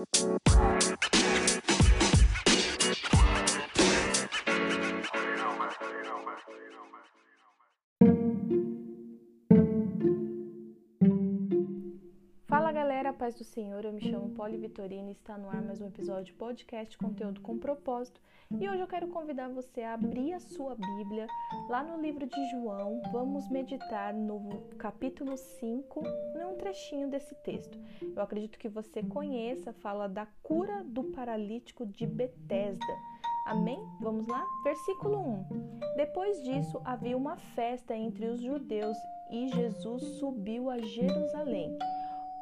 Fala paz do Senhor, eu me chamo Poli Vitorina e está no ar mais um episódio de podcast Conteúdo com Propósito. E hoje eu quero convidar você a abrir a sua Bíblia lá no livro de João. Vamos meditar no capítulo 5, num trechinho desse texto. Eu acredito que você conheça, fala da cura do paralítico de Betesda. Amém? Vamos lá? Versículo 1. Depois disso, havia uma festa entre os judeus e Jesus subiu a Jerusalém.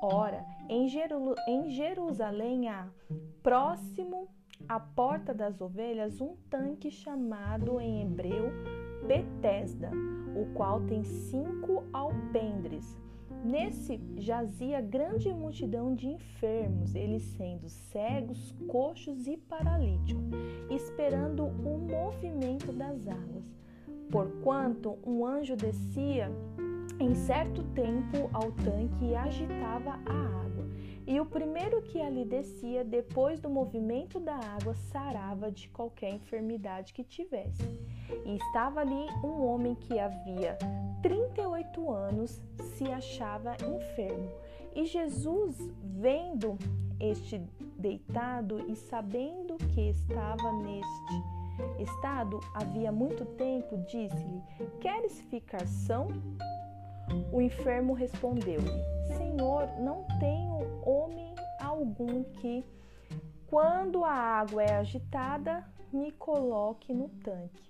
Ora, em, Jerusalém há, próximo à porta das ovelhas, um tanque chamado em hebreu Betesda, o qual tem cinco alpendres. Nesse jazia grande multidão de enfermos, eles sendo cegos, coxos e paralíticos, esperando o movimento das águas. Porquanto um anjo descia em certo tempo ao tanque e agitava a água. E o primeiro que ali descia, depois do movimento da água, sarava de qualquer enfermidade que tivesse. E estava ali um homem que havia 38 anos, se achava enfermo. E Jesus, vendo este deitado e sabendo que estava neste estado havia muito tempo, disse-lhe: Queres ficar são? O enfermo respondeu-lhe: Senhor, não tenho homem algum que, quando a água é agitada, me coloque no tanque.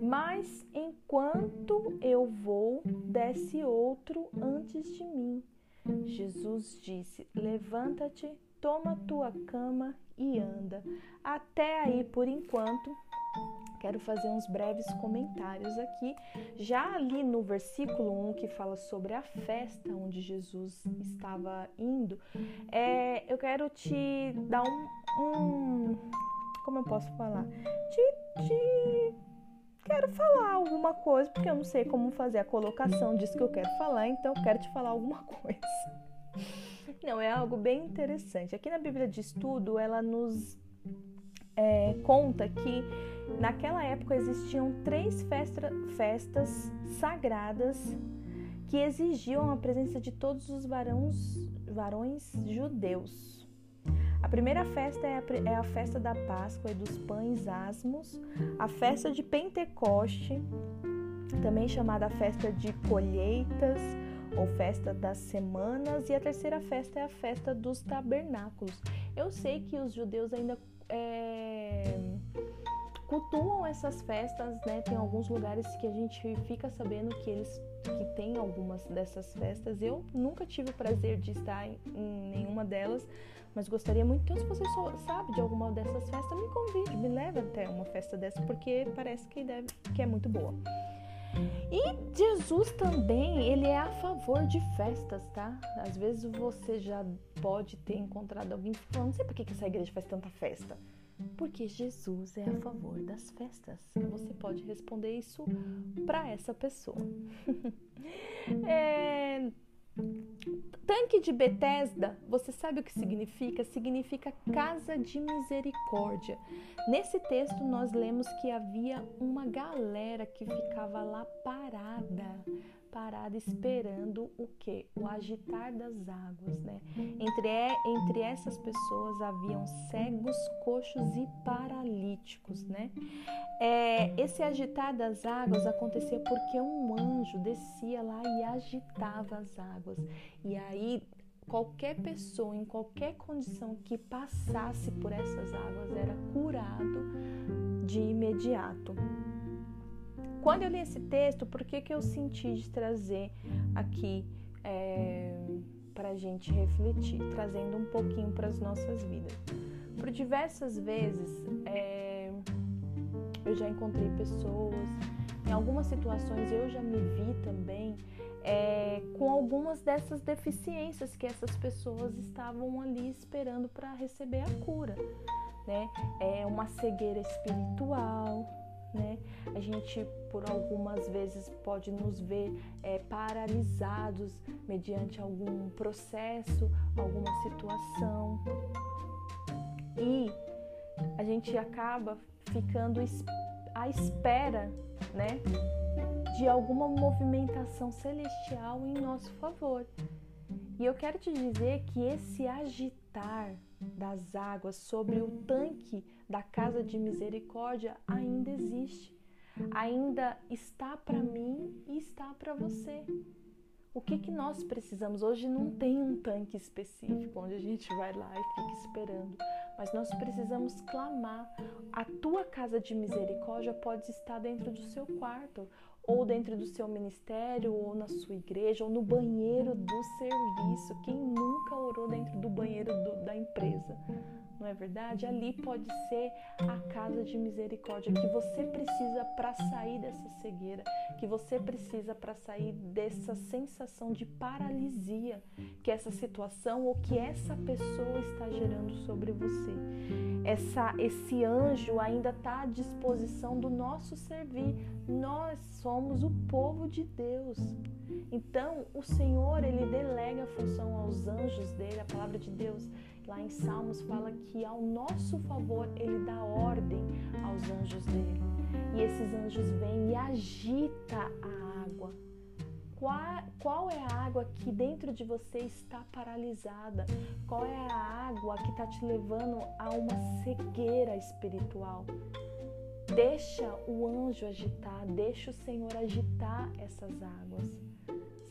Mas enquanto eu vou, desce outro antes de mim. Jesus disse: Levanta-te, toma tua cama e anda. Até aí, por enquanto, quero fazer uns breves comentários aqui. Já ali no versículo 1, que fala sobre a festa onde Jesus estava indo, é, eu quero te dar um, um. Como eu posso falar? Te, te quero falar alguma coisa, porque eu não sei como fazer a colocação disso que eu quero falar, então eu quero te falar alguma coisa. Não, é algo bem interessante. Aqui na Bíblia de Estudo, ela nos é, conta que naquela época existiam três festa, festas sagradas que exigiam a presença de todos os varões, varões judeus. A primeira festa é a, é a festa da Páscoa e dos pães asmos, a festa de Pentecoste, também chamada festa de colheitas ou festa das semanas, e a terceira festa é a festa dos tabernáculos. Eu sei que os judeus ainda é, cultuam essas festas, né? Tem alguns lugares que a gente fica sabendo que eles que tem algumas dessas festas. Eu nunca tive o prazer de estar em, em nenhuma delas, mas gostaria muito. Então, se você sabe de alguma dessas festas, me convide, me leve até uma festa dessa, porque parece que deve que é muito boa. E Jesus também, ele é a favor de festas, tá? Às vezes você já pode ter encontrado alguém falando, não sei por que essa igreja faz tanta festa. Porque Jesus é a favor das festas. Você pode responder isso para essa pessoa. é, Tanque de Betesda, você sabe o que significa? Significa casa de misericórdia. Nesse texto nós lemos que havia uma galera que ficava lá parada, parada esperando o que? O agitar das águas, né? Entre, entre essas pessoas haviam cegos, coxos e paralíticos, né? É, esse agitar das águas acontecia porque um anjo descia lá e agitava as águas. E aí qualquer pessoa em qualquer condição que passasse por essas águas era curado de imediato. Quando eu li esse texto, por que, que eu senti de trazer aqui é, para a gente refletir, trazendo um pouquinho para as nossas vidas? Por diversas vezes é, eu já encontrei pessoas, em algumas situações eu já me vi também é, com algumas dessas deficiências que essas pessoas estavam ali esperando para receber a cura. Né? É uma cegueira espiritual, né? A gente, por algumas vezes, pode nos ver é, paralisados mediante algum processo, alguma situação. e a gente acaba ficando à espera, né, de alguma movimentação celestial em nosso favor. E eu quero te dizer que esse agitar das águas sobre o tanque da casa de misericórdia ainda existe. Ainda está para mim e está para você. O que, que nós precisamos? Hoje não tem um tanque específico onde a gente vai lá e fica esperando, mas nós precisamos clamar. A tua casa de misericórdia pode estar dentro do seu quarto, ou dentro do seu ministério, ou na sua igreja, ou no banheiro do serviço. Quem nunca orou dentro do banheiro do, da empresa? Não é verdade? Ali pode ser a casa de misericórdia que você precisa para sair dessa cegueira, que você precisa para sair dessa sensação de paralisia que essa situação ou que essa pessoa está gerando sobre você. Essa, esse anjo ainda está à disposição do nosso servir. Nós somos o povo de Deus. Então, o Senhor, ele delega a função aos anjos dele, a palavra de Deus Lá em Salmos fala que ao nosso favor ele dá ordem aos anjos dele. E esses anjos vêm e agita a água. Qual, qual é a água que dentro de você está paralisada? Qual é a água que está te levando a uma cegueira espiritual? Deixa o anjo agitar, deixa o Senhor agitar essas águas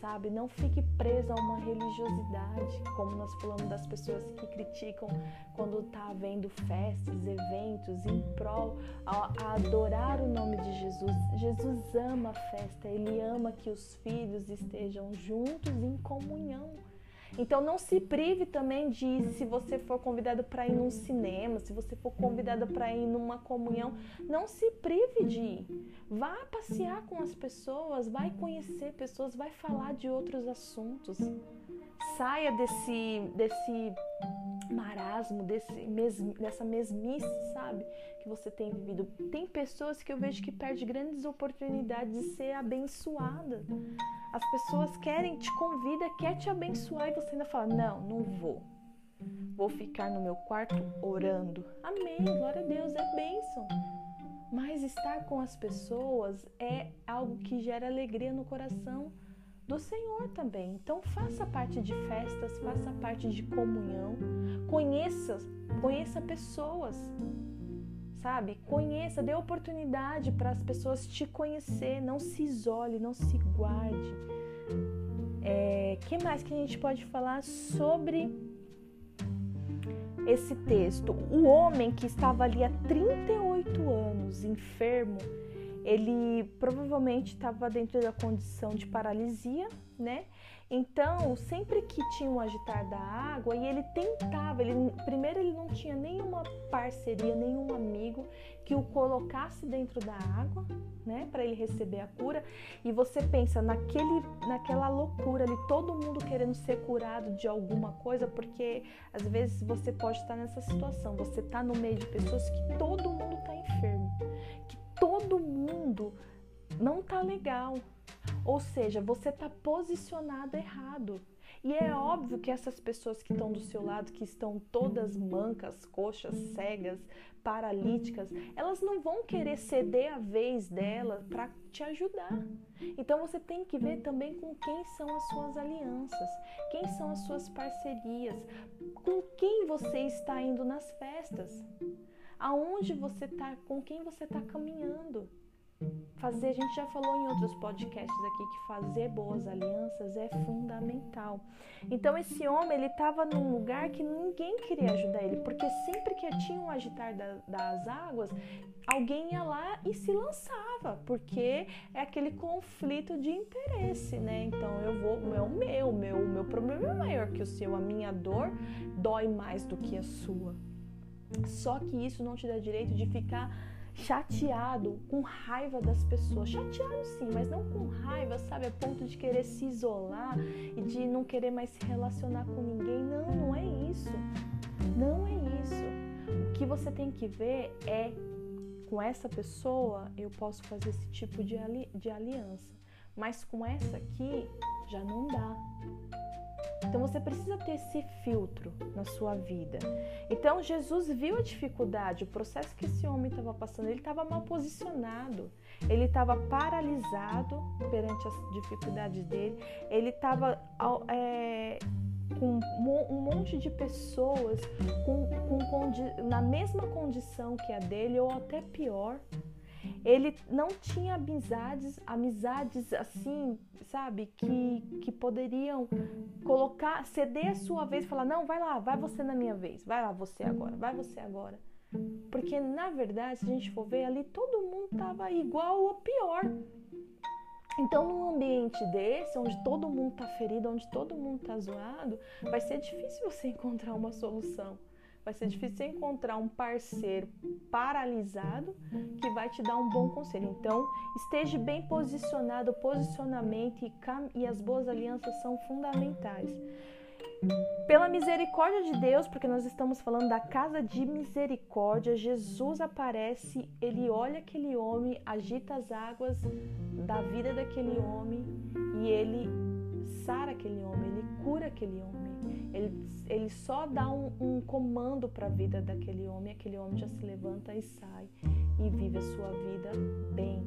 sabe? Não fique preso a uma religiosidade, como nós falamos das pessoas que criticam quando está havendo festas, eventos em prol a, a adorar o nome de Jesus. Jesus ama a festa, ele ama que os filhos estejam juntos em comunhão. Então não se prive também de se você for convidado para ir num cinema, se você for convidada para ir numa comunhão, não se prive de ir. Vá passear com as pessoas, vai conhecer pessoas, vai falar de outros assuntos. Saia desse desse marasmo, desse dessa mesmice, sabe? Que você tem vivido. Tem pessoas que eu vejo que perdem grandes oportunidades de ser abençoada. As pessoas querem, te convida, quer te abençoar e você ainda fala: Não, não vou. Vou ficar no meu quarto orando. Amém, glória a Deus, é bênção. Mas estar com as pessoas é algo que gera alegria no coração do Senhor também. Então faça parte de festas, faça parte de comunhão, conheça, conheça pessoas sabe? Conheça, dê oportunidade para as pessoas te conhecer, não se isole, não se guarde. É, que mais que a gente pode falar sobre esse texto? O homem que estava ali há 38 anos, enfermo, ele provavelmente estava dentro da condição de paralisia, né? Então, sempre que tinha um agitar da água, e ele tentava, ele, primeiro ele não tinha nenhuma parceria, nenhum amigo que o colocasse dentro da água, né, para ele receber a cura. E você pensa naquele, naquela loucura ali, todo mundo querendo ser curado de alguma coisa, porque às vezes você pode estar nessa situação, você está no meio de pessoas que todo mundo está enfermo, que todo mundo não tá legal. Ou seja, você está posicionado errado. E é óbvio que essas pessoas que estão do seu lado, que estão todas mancas, coxas, cegas, paralíticas, elas não vão querer ceder a vez dela para te ajudar. Então você tem que ver também com quem são as suas alianças, quem são as suas parcerias, com quem você está indo nas festas, aonde você está, com quem você está caminhando. Fazer, a gente já falou em outros podcasts aqui que fazer boas alianças é fundamental. Então esse homem ele estava num lugar que ninguém queria ajudar ele, porque sempre que tinha um agitar da, das águas, alguém ia lá e se lançava, porque é aquele conflito de interesse, né? Então eu vou, é o meu, meu, o meu problema é maior que o seu, a minha dor dói mais do que a sua. Só que isso não te dá direito de ficar chateado, com raiva das pessoas. Chateado sim, mas não com raiva, sabe? A ponto de querer se isolar e de não querer mais se relacionar com ninguém. Não, não é isso. Não é isso. O que você tem que ver é com essa pessoa eu posso fazer esse tipo de, ali, de aliança, mas com essa aqui já não dá. Então você precisa ter esse filtro na sua vida. Então Jesus viu a dificuldade, o processo que esse homem estava passando. Ele estava mal posicionado, ele estava paralisado perante as dificuldades dele, ele estava é, com um monte de pessoas com, com, na mesma condição que a dele ou até pior. Ele não tinha amizades, amizades assim, sabe, que, que poderiam colocar, ceder a sua vez falar: não, vai lá, vai você na minha vez, vai lá você agora, vai você agora. Porque na verdade, se a gente for ver ali, todo mundo estava igual ou pior. Então, num ambiente desse, onde todo mundo está ferido, onde todo mundo está zoado, vai ser difícil você encontrar uma solução. Vai ser difícil encontrar um parceiro paralisado que vai te dar um bom conselho. Então, esteja bem posicionado. Posicionamento e, e as boas alianças são fundamentais. Pela misericórdia de Deus, porque nós estamos falando da casa de misericórdia, Jesus aparece, ele olha aquele homem, agita as águas da vida daquele homem e ele sara aquele homem, ele cura aquele homem. Ele, ele só dá um, um comando para a vida daquele homem, aquele homem já se levanta e sai e vive a sua vida bem.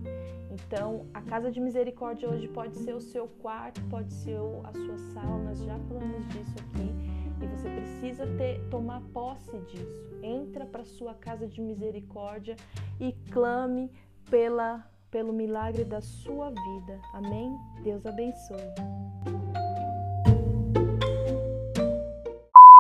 Então, a casa de misericórdia hoje pode ser o seu quarto, pode ser a sua sala, nós já falamos disso aqui. E você precisa ter, tomar posse disso. Entra para sua casa de misericórdia e clame pela, pelo milagre da sua vida. Amém? Deus abençoe.